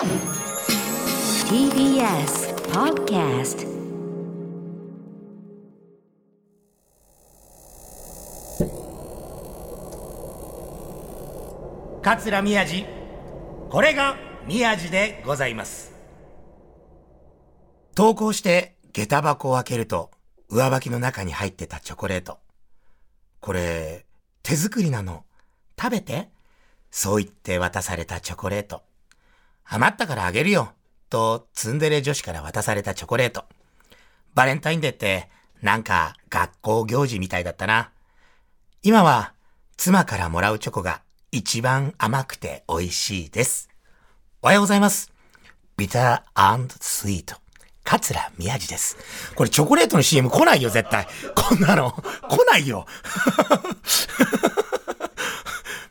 TBS Podcast 桂宮治。これが宮治でございます。投稿して下駄箱を開けると上履きの中に入ってたチョコレート。これ手作りなの。食べて。そう言って渡されたチョコレート。余ったからあげるよとツンデレ女子から渡されたチョコレートバレンタインデーってなんか学校行事みたいだったな今は妻からもらうチョコが一番甘くて美味しいです。おはようございます。ビタースイート。桂宮治です。これチョコレートの CM 来ないよ、絶対。こんなの。来ないよ。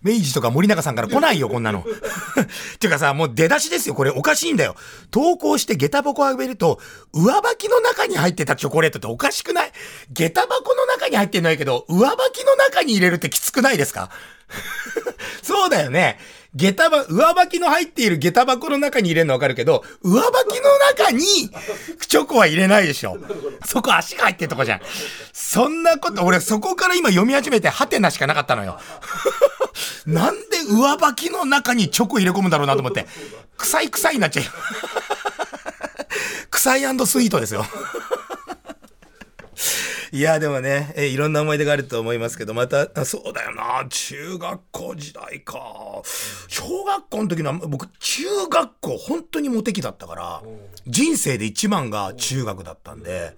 明治とか森永さんから来ないよ、こんなの。っていうかさ、もう出だしですよ。これおかしいんだよ。投稿して下駄箱をあげると、上履きの中に入ってたチョコレートっておかしくない？下駄箱の中に入ってないけど、上履きの中に入れるってきつくないですか？そうだよね。下駄ば、上履きの入っている下駄箱の中に入れるのわかるけど、上履きの中にチョコは入れないでしょ。そこ足が入ってるとこじゃん。そんなこと、俺そこから今読み始めてハテナしかなかったのよ。なんで上履きの中にチョコ入れ込むんだろうなと思って。臭い臭いになっちゃう。臭いスイートですよ。いや、でもね、えいろんな思い出があると思いますけど、また、あそうだよな、中学校時代か。小学校の時の、僕、中学校、本当にモテ期だったから、人生で一番が中学だったんで、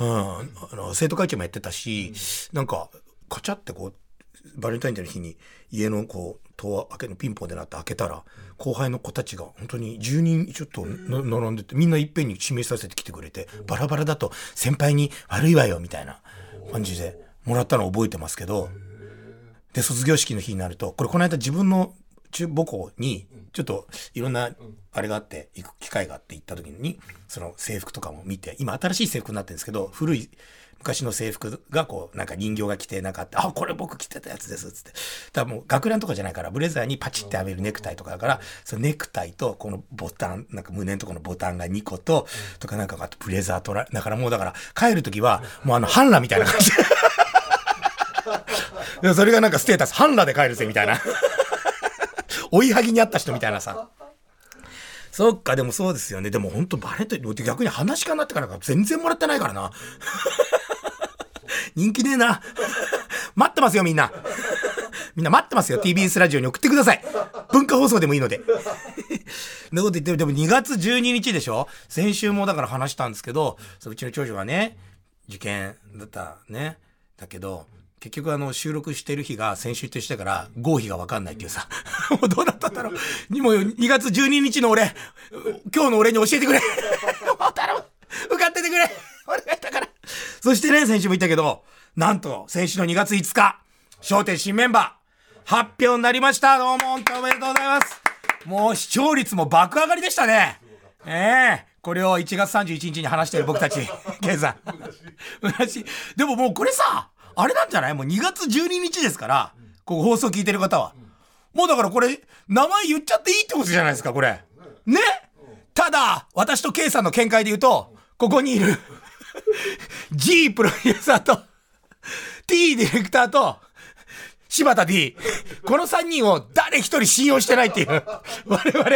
うん、あの、生徒会長もやってたし、なんか、カチャってこう、バレンタインデーの日に家のこう戸開けのピンポンでなって開けたら後輩の子たちが本当に10人ちょっとな並んでてみんないっぺんに指名させてきてくれてバラバラだと先輩に悪いわよみたいな感じでもらったのを覚えてますけどで卒業式の日になるとこれこの間自分の中母校にちょっといろんなあれがあって行く機会があって行った時にその制服とかも見て今新しい制服になってるんですけど古い昔の制服がこうなんか人形が着てなかったあこれ僕着てたやつですっつって。だからもう学ランとかじゃないからブレザーにパチってはめるネクタイとかだからそのネクタイとこのボタンなんか胸のところのボタンが2個ととかなんかあとブレザーとらだからもうだから帰る時はもうあの半裸みたいな感じ。でそれがなんかステータス半裸で帰るぜみたいな。追いはぎにあった人みたいなさ。そっか、でもそうですよね。でも本当バレて逆に話し家になってからか全然もらってないからな。人気ねえな。待ってますよ、みんな。みんな待ってますよ。TBS ラジオに送ってください。文化放送でもいいので。なこと言っても、でも2月12日でしょ？先週もだから話したんですけど、そうちの長女がね、受験だったね。だけど、結局あの収録してる日が先週としてから合否が分かんないっていうさ。もうどうなったんだろう。もう2月12日の俺、今日の俺に教えてくれ。もう頼む。受かっててくれ。お願いだから。そしてね、先週も言ったけど、なんと先週の2月5日、笑点新メンバー、発表になりました。どうも本当おめでとうございます。もう視聴率も爆上がりでしたね。ええこれを1月31日に話している僕たち、ケンさん。昔。でももうこれさ、あれなんじゃない？もう2月12日ですから、ここ放送聞いてる方は。もうだからこれ、名前言っちゃっていいってことじゃないですか、これ。ね？ただ、私と K さんの見解で言うと、ここにいる G プロデューサーと T ディレクターと柴田 D。この3人を誰一人信用してないっていう。我々、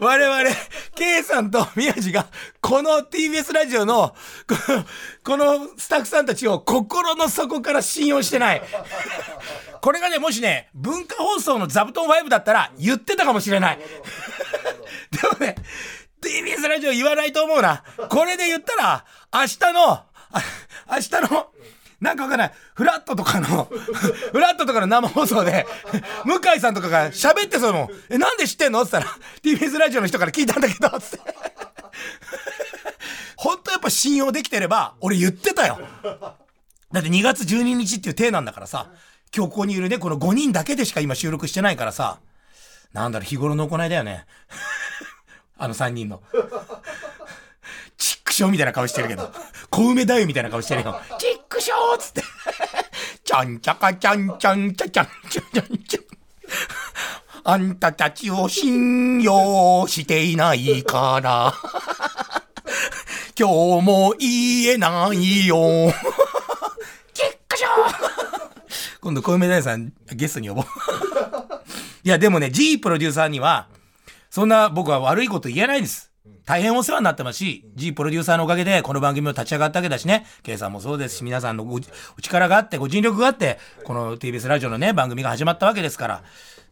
我々、K さんと宮治が、この TBS ラジオの、この、このスタッフさんたちを心の底から信用してない。これがね、もしね、文化放送の座布団5だったら言ってたかもしれない。でもね、TBS ラジオ言わないと思うな。これで言ったら、明日の、明日の、なんかわかんない。フラットとかの、フラットとかの生放送で、向井さんとかが喋ってそうもん。え、なんで知ってんの？って言ったら、TBS ラジオの人から聞いたんだけど、つって。本当やっぱ信用できてれば、俺言ってたよ。だって2月12日っていう体なんだからさ、今日ここにいるね、この5人だけでしか今収録してないからさ、なんだろう、日頃の行いだよね。あの3人の。チックショーみたいな顔してるけど。小梅太夫みたいな顔してるよ。チックショーっつって。ちゃんちゃかちゃんちゃんちゃちゃんちゃんちゃんちゃん。あんたたちを信用していないから。今日も言えないよ。結果じゃ今度、小梅大さんゲストに呼ぼう。いや、でもね、G プロデューサーには、そんな僕は悪いこと言えないです。大変お世話になってますし、G プロデューサーのおかげでこの番組も立ち上がったわけだしね、K さんもそうですし、皆さんのごお力があって、ご尽力があって、この TBS ラジオのね、番組が始まったわけですから。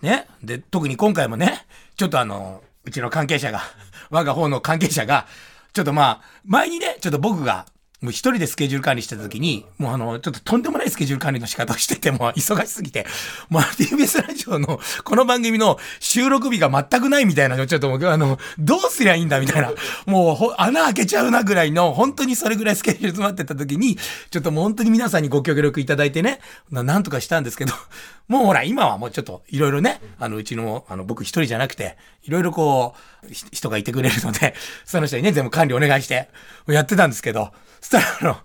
ね。で、特に今回もね、ちょっとあの、うちの関係者が、我が方の関係者が、ちょっとまあ、前にね、ちょっと僕が、もう一人でスケジュール管理してた時に、もうあの、ちょっととんでもないスケジュール管理の仕方をしてて、もう忙しすぎて、もう TBS ラジオのこの番組の収録日が全くないみたいなの、ちょっともう、あの、どうすりゃいいんだみたいな、もう穴開けちゃうなぐらいの、本当にそれぐらいスケジュール詰まってた時に、ちょっともう本当に皆さんにご協力いただいてね、ななんとかしたんですけど、もうほら、今はもうちょっといろいろね、あの、うちの、あの、僕一人じゃなくて、いろいろこう、人がいてくれるので、その人にね、全部管理お願いして、やってたんですけど、そしたら、あの、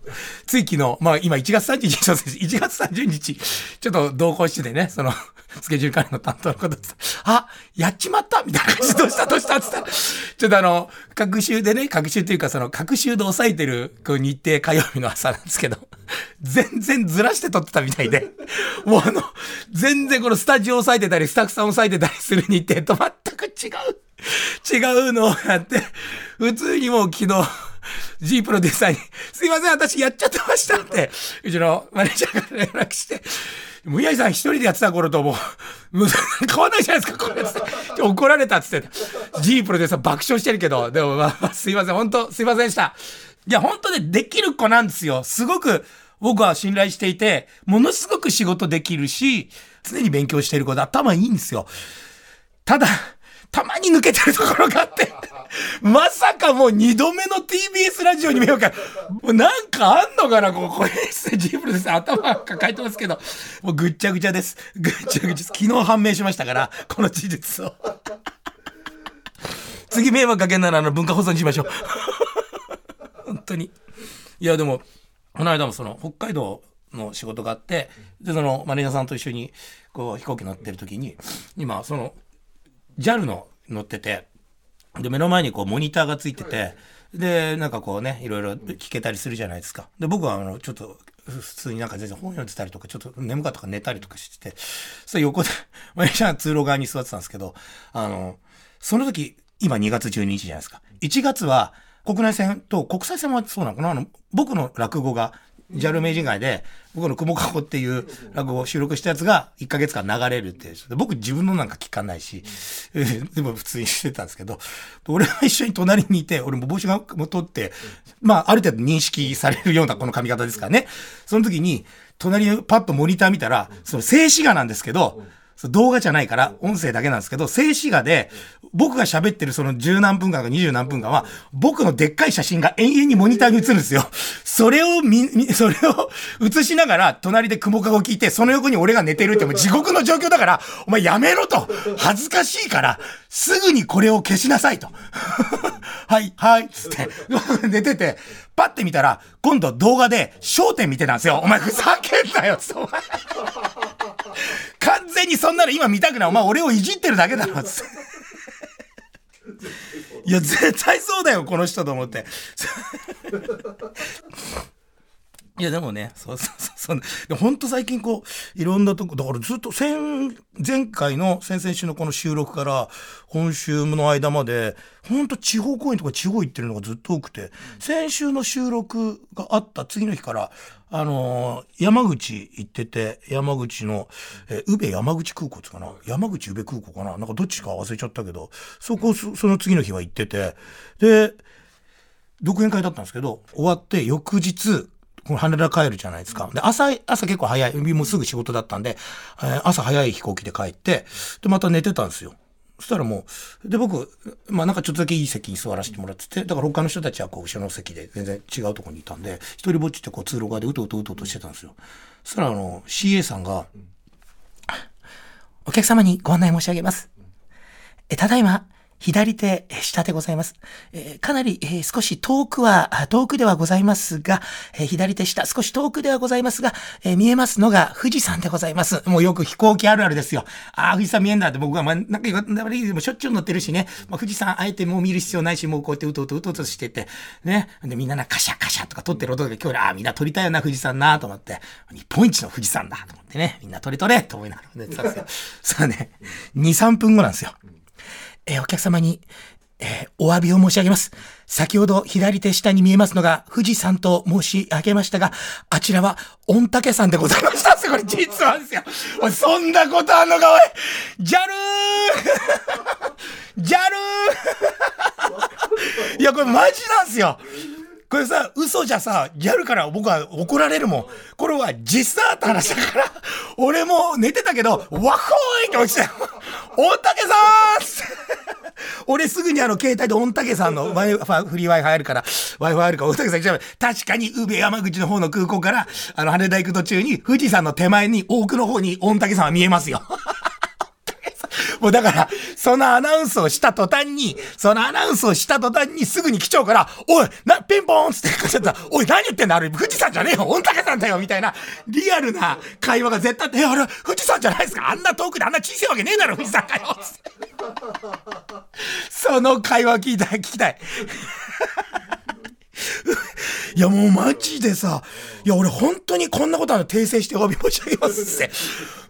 つい昨日、まあ今1月30日、そうです。1月30日、ちょっと同行しててね、その、スケジュール管理の担当の方ってあ、やっちまったみたいな感じどうしたどうしたって言ったら、ちょっとあの、各週でね、各週というかその、各週で抑えてるこう日程火曜日の朝なんですけど、全然ずらして撮ってたみたいで、もうあの、全然このスタジオ抑えてたり、スタッフさん抑えてたりする日程と全く違う、違うのをやって、普通にもう昨日、G プロデューサーに、すいません、私やっちゃってましたって、うちのマネージャーから連絡して、宮井さん一人でやってた頃ともう、もう変わんないじゃないですか、これっって。怒られたっつって。G プロデューサー爆笑してるけど、でもまあ、すいません、本当すいませんでした。いや、本当ね、できる子なんですよ。すごく僕は信頼していて、ものすごく仕事できるし、常に勉強している子で頭いいんですよ。ただ、たまに抜けてるところがあって、まさかもう二度目の TBS ラジオに見ようか。もうなんかあんのかなここれですねジープルです。頭抱えてますけど、もうぐっちゃぐちゃです。ぐっちゃぐちゃです。昨日判明しましたから、この事実を。次迷惑かけんならあの文化放送にしましょう。本当に。いやでも、この間もその北海道の仕事があって、で、そのマネージャーさんと一緒にこう飛行機乗ってる時に、今その JAL の乗ってて、で、目の前にこうモニターがついてて、で、なんかこうね、いろいろ聞けたりするじゃないですか。で、僕はあの、ちょっと、普通になんか全然本読んでたりとか、ちょっと眠かったから寝たりとかしてて、それ横で、マネージャーが通路側に座ってたんですけど、あの、その時、今2月12日じゃないですか。1月は国内線と国際線はそうなのかな？あの、僕の落語が JAL 名人会で、僕の雲かごっていう落語を収録したやつが1ヶ月間流れるって。で僕自分のなんか聞かないし、え ーでも普通にしてたんですけど、俺は一緒に隣にいて、俺も帽子がも取って、まあある程度認識されるようなこの髪型ですからね。その時に、隣にパッとモニター見たら、その静止画なんですけど、動画じゃないから、音声だけなんですけど、静止画で、僕が喋ってるその十何分間か二十何分間は、僕のでっかい写真が延々にモニターに映るんですよ。それを見、見それを映しながら、隣で雲かご聞いて、その横に俺が寝てるってもう地獄の状況だから、お前やめろと恥ずかしいから、すぐにこれを消しなさいと。はい、はい、つって、寝てて、パッて見たら、今度動画で焦点見てたんですよ。お前ふざけんなよ、つって、お前。完全にそんなの今見たくない。お前俺をいじってるだけだろ、つって。いや、絶対そうだよ、この人と思って。いや、でもね、そうそうそうそう。でほんと最近こう、いろんなとこ、だからずっと先、前回の、先々週のこの収録から、今週の間まで、ほんと地方公演とか地方行ってるのがずっと多くて、先週の収録があった次の日から、あのー山口行ってて、山口の、えー宇部山口空港つかな？山口宇部空港かな？なんかどっちか忘れちゃったけど、そこ、その次の日は行ってて、で、独演会だったんですけど、終わって翌日、この羽田帰るじゃないですか。で、朝、朝結構早い、もうすぐ仕事だったんで、えー朝早い飛行機で帰って、で、また寝てたんですよ。そしたらもう、で、僕、まあなんかちょっとだけいい席に座らせてもらってて、だから他の人たちはこう後ろの席で全然違うところにいたんで、一人ぼっちってこう通路側でうとうとうとうとしてたんですよ。そしたらあの、CA さんが、お客様にご案内申し上げます。え、ただいま、左手下でございます。えかなり、え少し遠くは、遠くではございますが、え左手下、少し遠くではございますが、え見えますのが富士山でございます。もうよく飛行機あるあるですよ。ああ、富士山見えんだって僕は、ま、なんか、でもしょっちゅう乗ってるしね、まあ、富士山あえてもう見る必要ないし、もうこうやってうとうとうとうとしてて、ね。で、みんなな、カシャカシャとか撮ってる音が今日ああ、みんな撮りたいよな、富士山なと思って、日本一の富士山だと思ってね、みんな撮れ撮れと思いながら寝てたんですよ。さあね、2、3分後なんですよ。えお客様に、えーお詫びを申し上げます。先ほど左手下に見えますのが富士山と申し上げましたが、あちらは御嶽山でございました。これ実はですよ。おい、そんなことあんのか、おい。ジャルージャルーいや、これマジなんですよ。これさ、嘘じゃさ、ギャルから僕は怒られるもん。これは実際った話だから、俺も寝てたけど、わっほーいって落ちたよ。御嶽さん俺すぐにあの携帯で御嶽さんの Wi-Fi、フリー Wi-Fi あるから、Wi-Fi あるから御嶽さん来ちゃう。確かに宇部山口の方の空港から、あの羽田行く途中に富士山の手前に奥の方に御嶽さんは見えますよ。もうだから、そのアナウンスをした途端に、そのアナウンスをした途端にすぐに来ちゃうから、おい、な、ピンポンっつってちゃった、おい、何言ってんだ？あれ、富士山じゃねえよ御嶽山だよみたいな、リアルな会話が絶対あって、え、あれ、富士山じゃないですかあんな遠くであんな小さいわけねえだろ、富士山かよつって。その会話聞いた、聞きたい。いやもうマジでさ、いや俺本当にこんなことあるの訂正してお詫び申し上げますって。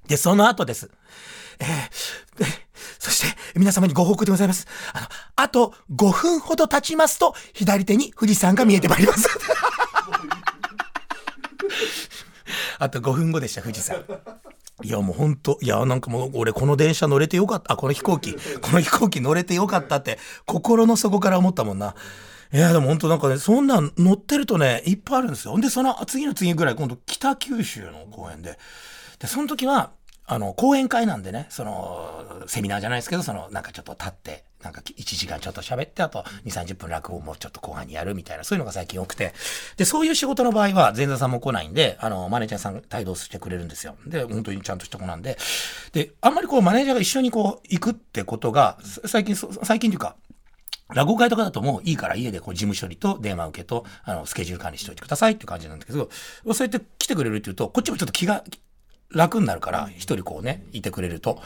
で、その後です。えーえそして、皆様にご報告でございます。あの、あと5分ほど経ちますと、左手に富士山が見えてまいります。あと5分後でした、富士山。いやもうほんと、いやなんかもう俺この電車乗れてよかった、あ、この飛行機、この飛行機乗れてよかったって、心の底から思ったもんな。いやでも本当なんかね、そんなん乗ってるとね、いっぱいあるんですよ。んで、その次の次ぐらい今度北九州の公園で。で、その時は、あの、講演会なんでね、その、セミナーじゃないですけど、その、なんかちょっと立って、なんか1時間ちょっと喋って、あと2、30分落語もちょっと後半にやるみたいな、そういうのが最近多くて。で、そういう仕事の場合は、前座さんも来ないんで、あの、マネージャーさん帯同してくれるんですよ。で、本当にちゃんとした子なんで。で、あんまりこう、マネージャーが一緒にこう、行くってことが、最近、最近というか、落語会とかだともういいから家でこう事務処理と電話受けと、あの、スケジュール管理しておいてくださいって感じなんだけど、そうやって来てくれるって言うと、こっちもちょっと気が楽になるから、一人こうね、いてくれると、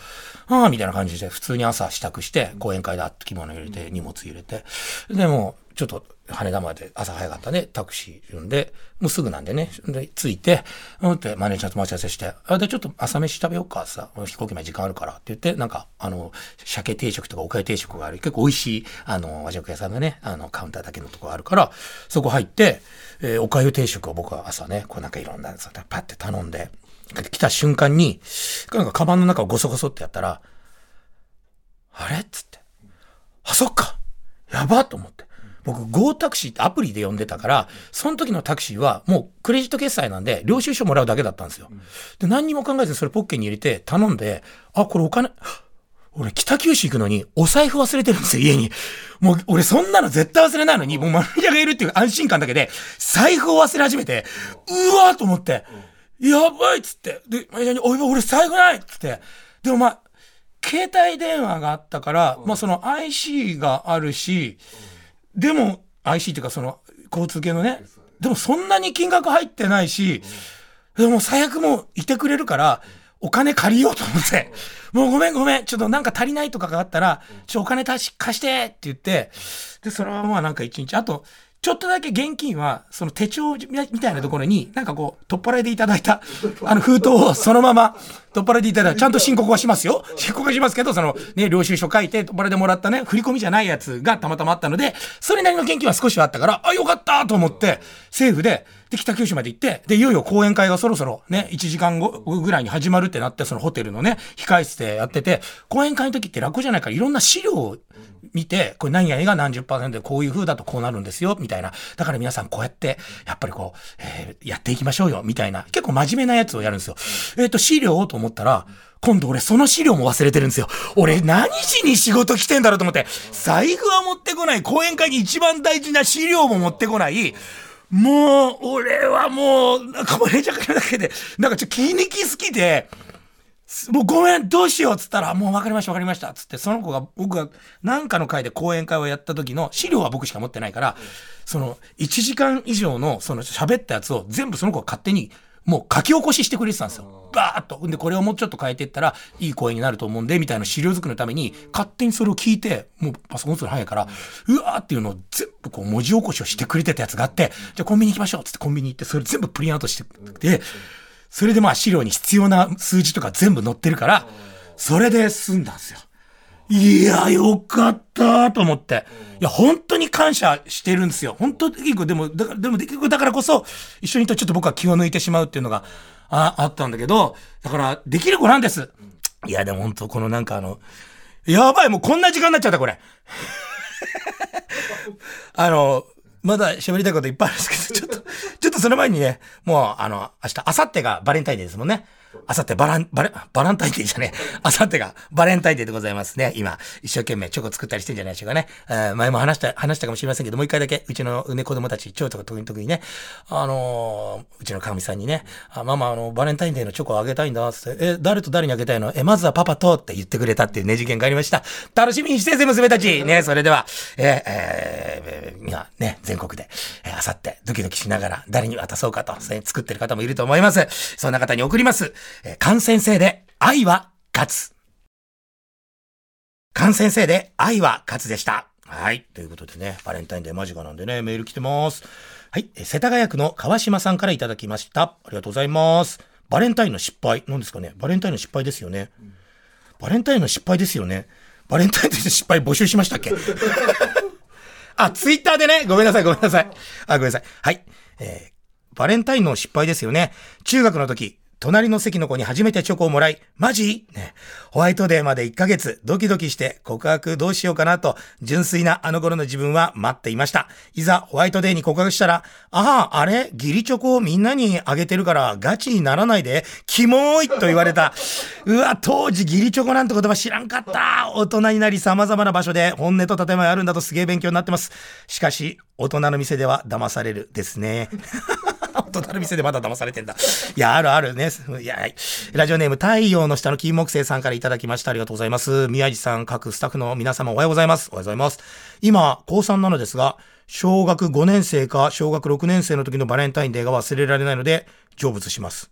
ああ、みたいな感じで、普通に朝支度して、講演会だって着物入れて、荷物入れて、で、もう、ちょっと、羽田まで朝早かったね、タクシー呼んで、もうすぐなんでね、で、着いて、うんってマネージャーと待ち合わせして、あ、で、ちょっと朝飯食べようか、さ、飛行機まで時間あるからって言って、なんか、あの、鮭定食とかおかゆ定食がある、結構美味しい、あの、和食屋さんがね、あの、カウンターだけのとこあるから、そこ入って、えーおかゆ定食を僕は朝ね、こうなんかいろんなパッて頼んで、来た瞬間に、なんかカバンの中をゴソゴソってやったら、あれっつって。あ、そっかやばと思って。僕、Go タクシーってアプリで呼んでたから、その時のタクシーはもうクレジット決済なんで、領収書もらうだけだったんですよ。で、何にも考えずにそれポッケに入れて頼んで、あ、これお金、俺北九州行くのにお財布忘れてるんですよ、家に。もう俺そんなの絶対忘れないのに、もうマネージャーがいるっていう安心感だけで、財布を忘れ始めて、うわーと思って、やばいっつって。で、マネージャーに、おい、俺財布ないっつって。でもまあ、携帯電話があったから、まあその IC があるし、でも IC っていうかその交通系のね、でもそんなに金額入ってないし、でも最悪もういてくれるから、お金借りようと思って、もうごめんごめん、ちょっとなんか足りないとかがあったら、ちょ、お金貸し、貸してって言って、で、それはまあなんか一日、あと、ちょっとだけ現金は、その手帳みたいなところに、なんかこう、取っ払いでいただいた、あの封筒をそのまま、取っ払いでいただいた、ちゃんと申告はしますよ。申告はしますけど、その、ね、領収書書いて、取っ払いでもらったね、振り込みじゃないやつがたまたまあったので、それなりの現金は少しはあったから、あ、よかったと思って、政府で、で、北九州まで行って、で、いよいよ講演会がそろそろね、1時間後ぐらいに始まるってなって、そのホテルのね、控え室でやってて、講演会の時って楽じゃないから、いろんな資料を見て、これ何々が何十パーセントでこういう風だとこうなるんですよ、みたいな。だから皆さんこうやって、やっぱりこう、えーやっていきましょうよ、みたいな。結構真面目なやつをやるんですよ。えっ、と、資料をと思ったら、今度俺その資料も忘れてるんですよ。俺何しに仕事来てんだろうと思って、財布は持ってこない、講演会に一番大事な資料も持ってこない、もう、俺はもう、なんかマネージャーからだけで、なんかちょっと気に気好きで、もうごめん、どうしようっつったら、もう分かりました分かりましたっつって、その子が、僕が何かの会で講演会をやった時の資料は僕しか持ってないから、その、1時間以上の、その喋ったやつを全部その子が勝手に、もう書き起こししてくれてたんですよ。バーっと。で、これをもうちょっと変えていったら、いい声になると思うんで、みたいな資料作りのために、勝手にそれを聞いて、もうパソコンする早いから、うわーっていうのを全部こう文字起こしをしてくれてたやつがあって、じゃあコンビニ行きましょうっつってコンビニ行って、それ全部プリンアウトしてて、それでまあ資料に必要な数字とか全部載ってるから、それで済んだんですよ。いや、よかったと思って。いや、本当に感謝してるんですよ。本当に、でも、だから、でも、だからこそ、一緒にいとちょっと僕は気を抜いてしまうっていうのが、あ、あったんだけど、だから、できる子なんです。いや、でも本当このなんかあの、やばい、もうこんな時間になっちゃった、これ。あの、まだ喋りたいこといっぱいあるんですけど、ちょっと、ちょっとその前にね、もう、あの、明日、明後日がバレンタインデーですもんね。あさってバラン、バレ、バランタインデーじゃねえ。あさってがバレンタインデーでございますね。今、一生懸命チョコ作ったりしてんじゃないでしょうかね。えー、前も話した、話したかもしれませんけど、もう一回だけ、うちのね、子供たち、蝶とか特に特にね、あのー、うちのかみさんにね、あママ、あの、バレンタインデーのチョコあげたいんだ、つって、え、誰と誰にあげたいの？え、まずはパパとって言ってくれたっていうねじ件がありました。楽しみにしてぜ、娘たち。ね、それでは、えー、えー、今、ね、全国で、えー、あさって、ドキドキしながら、誰に渡そうかと、作ってる方もいると思います。そんな方に送ります。えー、感染性で愛は勝つ。感染性で愛は勝つでした。はい。ということでね、バレンタインデー間近なんでね、メール来てます。はい。世田谷区の川島さんからいただきました。ありがとうございます。バレンタインの失敗。何ですかねバレンタインの失敗ですよね。バレンタインの失敗ですよね。バレンタインの失敗募集しましたっけ？あ、ツイッターでね、ごめんなさい、ごめんなさい。あ、ごめんなさい。はい。えー、バレンタインの失敗ですよね。中学の時、隣の席の子に初めてチョコをもらい、マジ？ね。ホワイトデーまで1ヶ月、ドキドキして告白どうしようかなと、純粋なあの頃の自分は待っていました。いざ、ホワイトデーに告白したら、ああ、あれ？ギリチョコをみんなにあげてるからガチにならないで、キモーいと言われた。うわ、当時ギリチョコなんて言葉知らんかった。大人になり様々な場所で本音と建前あるんだとすげえ勉強になってます。しかし、大人の店では騙されるですね。大人の店でまだ騙されてんだ。いや、あるあるね。いや、ラジオネーム太陽の下の金木星さんからいただきました。ありがとうございます。宮地さん、各スタッフの皆様おはようございます。おはようございます。今、高3なのですが、小学5年生か小学6年生の時のバレンタインデーが忘れられないので、成仏します。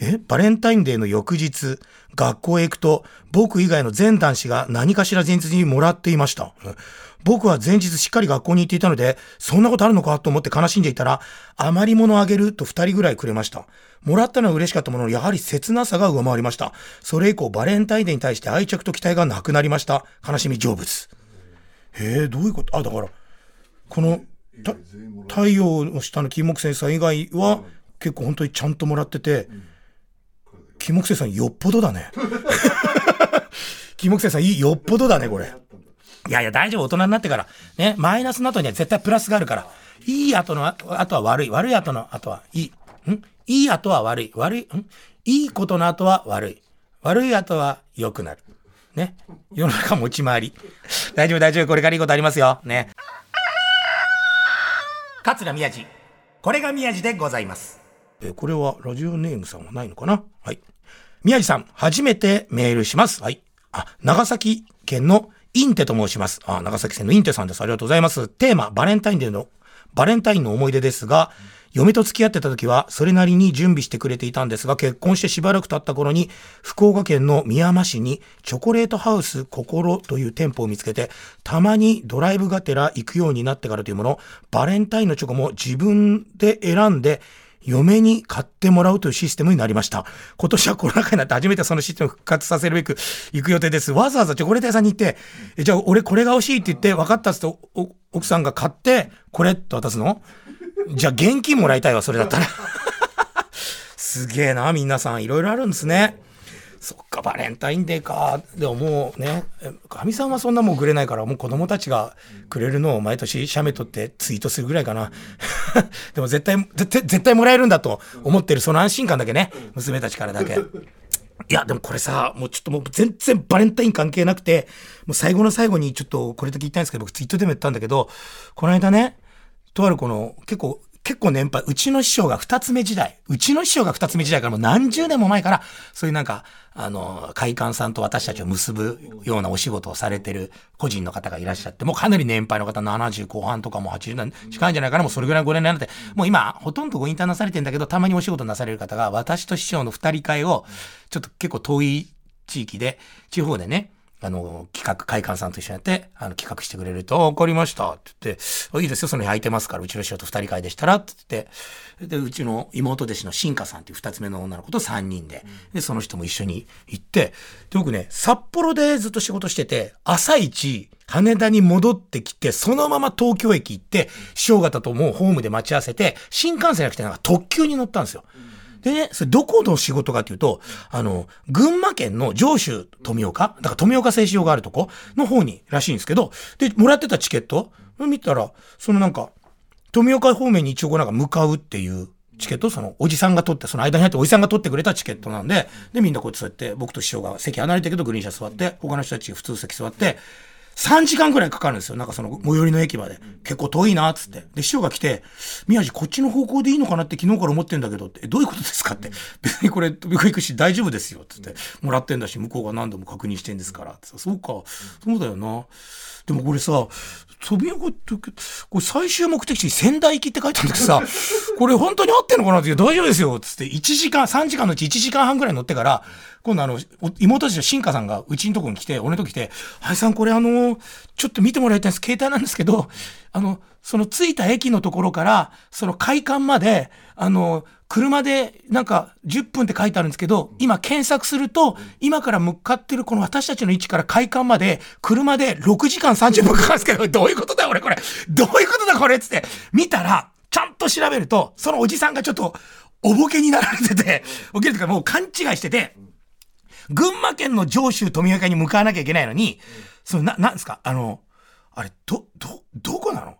え？バレンタインデーの翌日、学校へ行くと、僕以外の全男子が何かしら前日にもらっていました。僕は前日しっかり学校に行っていたので、そんなことあるのかと思って悲しんでいたら、余り物あげると二人ぐらいくれました。もらったのは嬉しかったものの、やはり切なさが上回りました。それ以降、バレンタインデーに対して愛着と期待がなくなりました。悲しみ成仏。へえ、どういうこと？あ、だから、この、太陽の下の金木先生以外は、結構本当にちゃんともらってて、金木先生よっぽどだね。金木先生いい、よっぽどだね、これ。いやいや、大丈夫、大人になってから。ね、マイナスの後には絶対プラスがあるから。いい後の後は悪い。悪い後の後はいい。ん？いい後は悪い。悪い？ん？いいことの後は悪い。悪い後は良くなる。ね？世の中持ち回り。大丈夫、大丈夫。これからいいことありますよ。ね？桂宮治。これが宮治でございます。え、これはラジオネームさんはないのかな？はい。宮治さん、初めてメールします。はい。あ、長崎県のインテと申します。あ、長崎県のインテさんです。ありがとうございます。テーマ、バレンタインデーの、バレンタインの思い出ですが、嫁と付き合ってた時は、それなりに準備してくれていたんですが、結婚してしばらく経った頃に、福岡県の宮山市に、チョコレートハウス心という店舗を見つけて、たまにドライブがてら行くようになってからというもの、バレンタインのチョコも自分で選んで、嫁に買ってもらうというシステムになりました。今年はコロナ禍になって初めてそのシステムを復活させるべく行く予定です。わざわざチョコレート屋さんに行って、えじゃあ俺これが欲しいって言って、分かったっつって奥さんが買って、これって渡すの？じゃあ現金もらいたいわ、それだったら。すげえな、皆さん。いろいろあるんですね。そっか、バレンタインデーか。でももうね、かみさんはそんなもんくれないから、もう子供たちがくれるのを毎年写メ撮ってツイートするぐらいかな。でも絶対、絶対、絶対もらえるんだと思ってるその安心感だけね、娘たちからだけ。いや、でもこれさ、もうちょっともう全然バレンタイン関係なくて、もう最後の最後にちょっとこれだけ言いたいんですけど、僕ツイートでも言ったんだけど、この間ね、とあるこの結構結構年配、うちの師匠が二つ目時代、うちの師匠が二つ目時代からもう何十年も前から、そういうなんか、あの、会館さんと私たちを結ぶようなお仕事をされてる個人の方がいらっしゃって、もうかなり年配の方、70後半とかも80年近いんじゃないかな、もうそれぐらい5年になって、もう今、ほとんどご引退なされてるんだけど、たまにお仕事なされる方が、私と師匠の二人会を、ちょっと結構遠い地域で、地方でね、あの、企画、会館さんと一緒にやって、あの、企画してくれると、わかりました。って言って、いいですよ、その日空いてますから、うちの師匠と二人会でしたら、って言って、で、うちの妹弟子の新華さんっていう二つ目の女の子と三人で、で、その人も一緒に行って、で、僕ね、札幌でずっと仕事してて、朝一、羽田に戻ってきて、そのまま東京駅行って、師匠方ともうホームで待ち合わせて、新幹線じゃなくてなんか特急に乗ったんですよ。でね、それどこの仕事かっていうと、あの、群馬県の上州富岡だから富岡製糸場があるとこの方にらしいんですけど、で、もらってたチケット見たら、そのなんか、富岡方面に一応なんか向かうっていうチケット、そのおじさんが取って、その間に入っておじさんが取ってくれたチケットなんで、で、みんなこうやってそうやって、僕と師匠が席離れてるけどグリーン車座って、他の人たち普通席座って、3時間くらいかかるんですよ。なんかその最寄りの駅まで。結構遠いな、つって。で、師匠が来て、宮治こっちの方向でいいのかなって昨日から思ってんだけどって、どういうことですかって。別にこれ飛び越え行くし大丈夫ですよ、つって。もらってんだし、向こうが何度も確認してんですから。そうか、そうだよな。でもこれさ、飛び横って、これ最終目的地仙台行きって書いてあるんだけどさ、これ本当に合ってんのかなって、大丈夫ですよつって、1時間、3時間のうち1時間半ぐらい乗ってから、今度あの、妹たちの新華さんがうちのとこに来て、俺のとこ来て、はいさんこれあの、ちょっと見てもらいたいんです。携帯なんですけど、あの、その着いた駅のところから、その会館まで、あの、車でなんか10分って書いてあるんですけど、今検索すると、今から向かってるこの私たちの位置から会館まで、車で6時間30分かかるんですけど、どういうことだ俺これ。どういうことだこれつって、見たら、ちゃんと調べると、そのおじさんがちょっと、おぼけになられてて、おけるとかもう勘違いしてて、群馬県の上州富岡に向かわなきゃいけないのに、そのな、なんですか？あの、あれ、ど、ど、どこなの？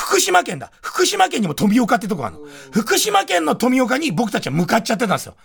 福島県だ。福島県にも富岡ってとこあるの。福島県の富岡に僕たちは向かっちゃってたんですよ。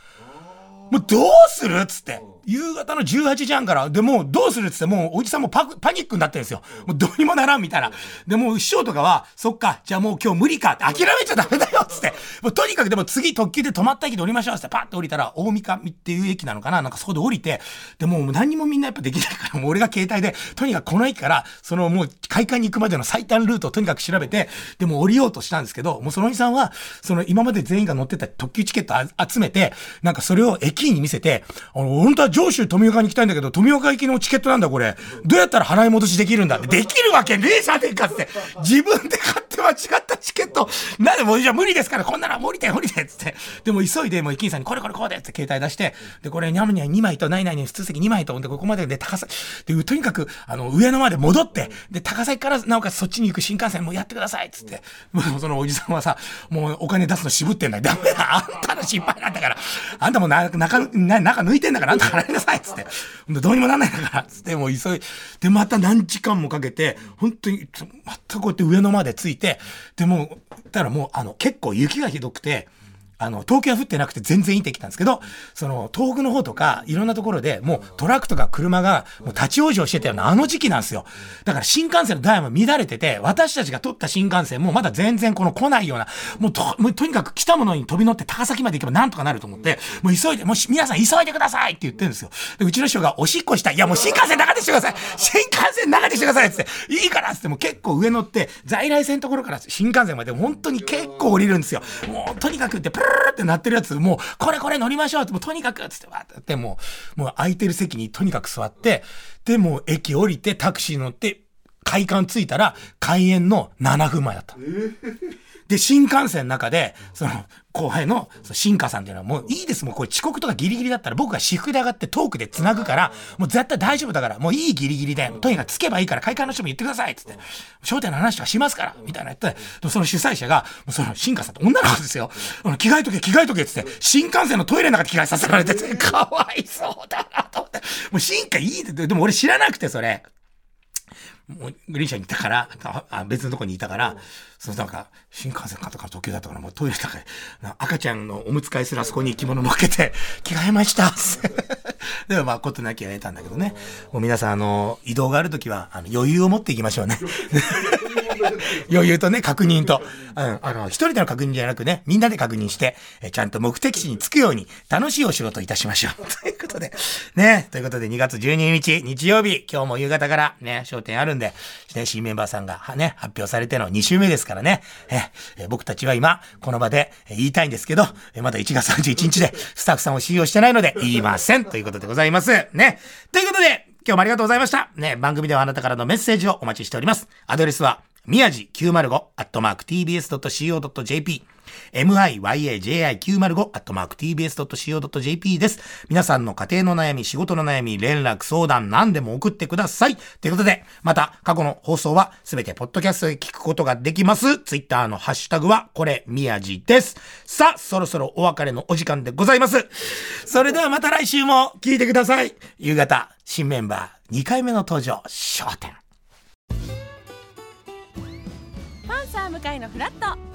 もうどうするっつって。夕方の18時半から、で、もうどうするっつって、もうおじさんもパパニックになってるんですよ。もうどうにもならんみたいな。で、もう師匠とかは、そっか、じゃあもう今日無理かって諦めちゃダメだよっつって。もうとにかくでも次特急で止まった駅で降りましょうっつって、パッと降りたら、大三上っていう駅なのかななんかそこで降りて、で、もう何もみんなやっぱできないから、もう俺が携帯で、とにかくこの駅から、そのもう会館に行くまでの最短ルートをとにかく調べて、でも降りようとしたんですけど、もうそのおじさんは、その今まで全員が乗ってた特急チケット集めて、なんかそれを駅員に見せて、あの、本当は上州富岡に行きたいんだけど、富岡行きのチケットなんだ、これ。どうやったら払い戻しできるんだって。できるわけねえじゃねえかって。自分で買って間違ったチケット。なんでもうじゃ無理ですから、こんなの無理だよ、無理だよ、つって。でも急いで、もう駅員さんに、これこれこうでって携帯出して、で、これ、にゃむにゃ2枚と、ないないに普通席2枚と、で、ここまでで高さ、で、とにかく、あの、上野まで戻って、で、高崎からなおかつそっちに行く新幹線もやってください、つって。もうそのおじさんはさ、もうお金出すの渋ってんだよ。ダメだ、あんたの心配なんだから。あんたもな、中、中抜いてんだから、あんた払いなさい、つって。どうにもなんないんだから、つってもう急いで、また何時間もかけて、本当に、またこうやって上野まで着いて、でも、だからもう、あの、結構雪がひどくて、あの、東京は降ってなくて全然いい天気なんですけど、その、東北の方とか、いろんなところでもうトラックとか車がもう立ち往生してたようなあの時期なんですよ。だから新幹線のダイヤも乱れてて、私たちが取った新幹線もまだ全然この来ないような、もうと、もうとにかく来たものに飛び乗って高崎まで行けばなんとかなると思って、もう急いで、もう皆さん急いでくださいって言ってるんですよ。で、うちの師匠がおしっこしたい。いやもう新幹線中でしてください新幹線中でしてくださいっていいからっつってもう結構上乗って、在来線のところから新幹線まで本当に結構降りるんですよ。もうとにかくってルルってなってるやつ、もう、これこれ乗りましょうって、もうとにかく、つってわーって、もう、もう空いてる席にとにかく座って、で、もう駅降りてタクシー乗って、会館着いたら、開園の7分前だった。で、新幹線の中で、その、後輩の、その新華さんっていうのはもういいです。もうこれ遅刻とかギリギリだったら僕が私服で上がってトークで繋ぐから、もう絶対大丈夫だから、もういいギリギリで、とにかくつけばいいから会館の人も言ってくださいっつって、商店の話とかしますから、みたいな言って、その主催者が、その新華さんって女の子ですよ。着替えとけ、着替えとけっつって、新幹線のトイレの中で着替えさせられてて、かわいそうだなと思って。もう新華いいで、でも俺知らなくてそれ。もうグリーン車にいたから、あ別のとこにいたから、そのなんか、新幹線かとか東京だったから、もうトイレだから、赤ちゃんのおむつ替えするあそこに着物乗っけて、着替えました でもまあ、ことなきゃ得たんだけどね。もう皆さん、あの、移動があるときは、あの、余裕を持っていきましょうね。余裕とね、確認と。うん、あの、一人での確認じゃなくね、みんなで確認して、えちゃんと目的地に着くように、楽しいお仕事いたしましょう。ということで、ね、ということで2月12日、日曜日、今日も夕方からね、商店あるんで、ね、新メンバーさんがね、発表されての2週目ですからね、ええ僕たちは今、この場で言いたいんですけど、えまだ1月31日でスタッフさんを信用してないので言いません。ということでございます。ね。ということで、今日もありがとうございました。ね、番組ではあなたからのメッセージをお待ちしております。アドレスは、宮地905アットマーク tbs.co.jp miyaji905-tbs.co.jp です。皆さんの家庭の悩み、仕事の悩み、連絡、相談、何でも送ってください。ということで、また過去の放送はすべてポッドキャストで聞くことができます。ツイッターのハッシュタグはこれ、宮地です。さあ、そろそろお別れのお時間でございます。それではまた来週も聞いてください。夕方、新メンバー2回目の登場、焦点。パンサー向かいのフラット